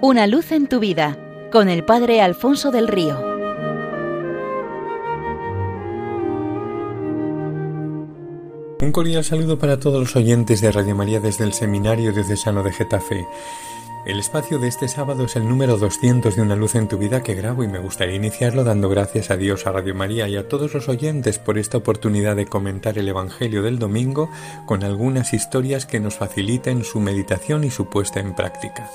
Una luz en tu vida con el Padre Alfonso del Río. Un cordial saludo para todos los oyentes de Radio María desde el Seminario Diocesano de Getafe. El espacio de este sábado es el número 200 de Una luz en tu vida que grabo y me gustaría iniciarlo dando gracias a Dios, a Radio María y a todos los oyentes por esta oportunidad de comentar el Evangelio del domingo con algunas historias que nos faciliten su meditación y su puesta en práctica.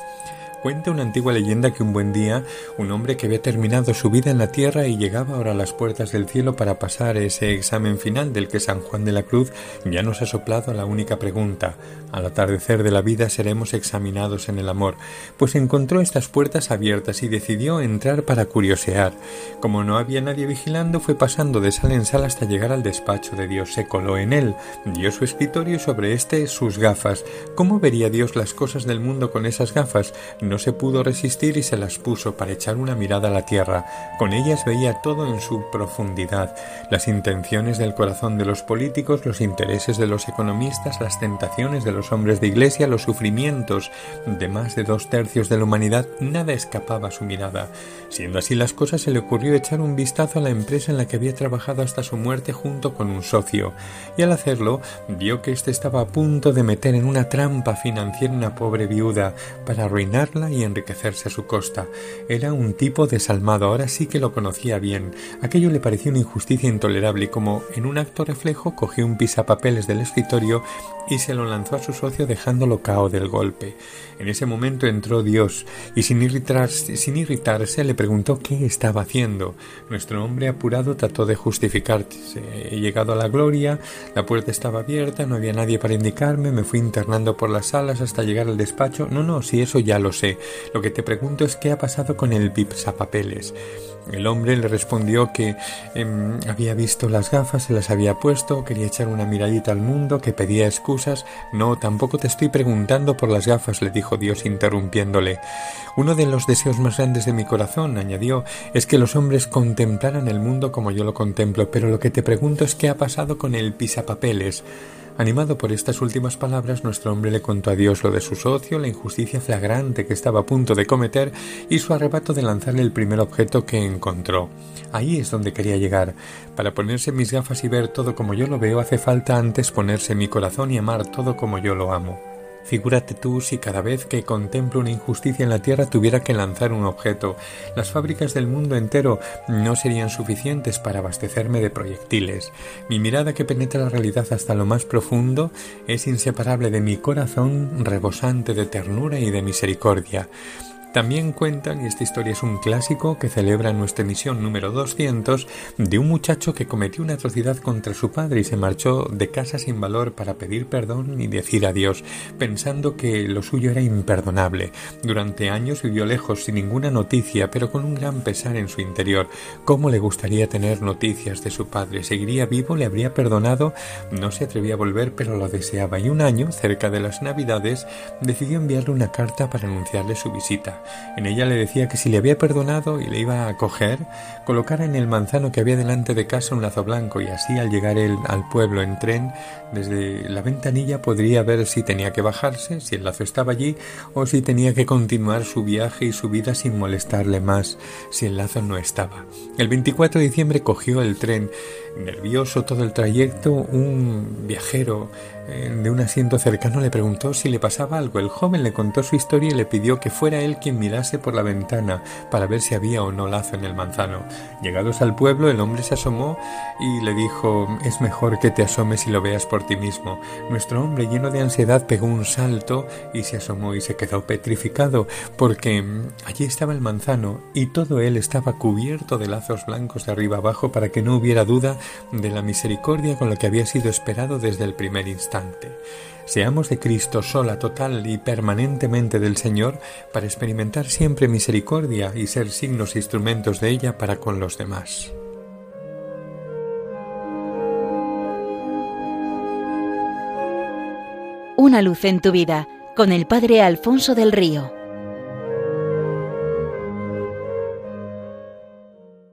Cuenta una antigua leyenda que un buen día un hombre que había terminado su vida en la tierra y llegaba ahora a las puertas del cielo para pasar ese examen final del que San Juan de la Cruz ya nos ha soplado la única pregunta al atardecer de la vida seremos examinados en el amor, pues encontró estas puertas abiertas y decidió entrar para curiosear. Como no había nadie vigilando, fue pasando de sala en sala hasta llegar al despacho de Dios. Se coló en él, dio su escritorio y sobre este sus gafas. ¿Cómo vería Dios las cosas del mundo con esas gafas? Se pudo resistir y se las puso para echar una mirada a la tierra. Con ellas veía todo en su profundidad, las intenciones del corazón de los políticos, los intereses de los economistas, las tentaciones de los hombres de iglesia, los sufrimientos de más de dos tercios de la humanidad, nada escapaba a su mirada. Siendo así las cosas, se le ocurrió echar un vistazo a la empresa en la que había trabajado hasta su muerte junto con un socio, y al hacerlo vio que éste estaba a punto de meter en una trampa financiera una pobre viuda para arruinarla y enriquecerse a su costa. Era un tipo desalmado, ahora sí que lo conocía bien. Aquello le pareció una injusticia intolerable y como en un acto reflejo cogió un pisapapeles del escritorio y se lo lanzó a su socio dejándolo cao del golpe. En ese momento entró Dios y sin irritarse, sin irritarse le preguntó qué estaba haciendo. Nuestro hombre apurado trató de justificarse. He llegado a la gloria, la puerta estaba abierta, no había nadie para indicarme, me fui internando por las salas hasta llegar al despacho. No, no, si eso ya lo sé. Lo que te pregunto es qué ha pasado con el pisapapeles. El hombre le respondió que em, había visto las gafas, se las había puesto, quería echar una miradita al mundo, que pedía excusas. No, tampoco te estoy preguntando por las gafas, le dijo Dios interrumpiéndole. Uno de los deseos más grandes de mi corazón, añadió, es que los hombres contemplaran el mundo como yo lo contemplo, pero lo que te pregunto es qué ha pasado con el pisapapeles. Animado por estas últimas palabras, nuestro hombre le contó a Dios lo de su socio, la injusticia flagrante que estaba a punto de cometer y su arrebato de lanzarle el primer objeto que encontró. Ahí es donde quería llegar. Para ponerse mis gafas y ver todo como yo lo veo hace falta antes ponerse mi corazón y amar todo como yo lo amo. Figúrate tú si cada vez que contemplo una injusticia en la tierra tuviera que lanzar un objeto. Las fábricas del mundo entero no serían suficientes para abastecerme de proyectiles. Mi mirada que penetra la realidad hasta lo más profundo es inseparable de mi corazón rebosante de ternura y de misericordia. También cuentan, y esta historia es un clásico que celebra nuestra emisión número 200, de un muchacho que cometió una atrocidad contra su padre y se marchó de casa sin valor para pedir perdón y decir adiós, pensando que lo suyo era imperdonable. Durante años vivió lejos sin ninguna noticia, pero con un gran pesar en su interior. ¿Cómo le gustaría tener noticias de su padre? ¿Seguiría vivo? ¿Le habría perdonado? No se atrevía a volver, pero lo deseaba, y un año, cerca de las Navidades, decidió enviarle una carta para anunciarle su visita. En ella le decía que si le había perdonado y le iba a coger, colocara en el manzano que había delante de casa un lazo blanco y así al llegar él al pueblo en tren, desde la ventanilla podría ver si tenía que bajarse, si el lazo estaba allí o si tenía que continuar su viaje y su vida sin molestarle más si el lazo no estaba. El 24 de diciembre cogió el tren Nervioso todo el trayecto, un viajero eh, de un asiento cercano le preguntó si le pasaba algo. El joven le contó su historia y le pidió que fuera él quien mirase por la ventana para ver si había o no lazo en el manzano. Llegados al pueblo, el hombre se asomó y le dijo es mejor que te asomes y lo veas por ti mismo. Nuestro hombre, lleno de ansiedad, pegó un salto y se asomó y se quedó petrificado porque mm, allí estaba el manzano y todo él estaba cubierto de lazos blancos de arriba abajo para que no hubiera duda de la misericordia con lo que había sido esperado desde el primer instante. Seamos de Cristo sola, total y permanentemente del Señor para siempre misericordia y ser signos e instrumentos de ella para con los demás. Una luz en tu vida con el Padre Alfonso del Río.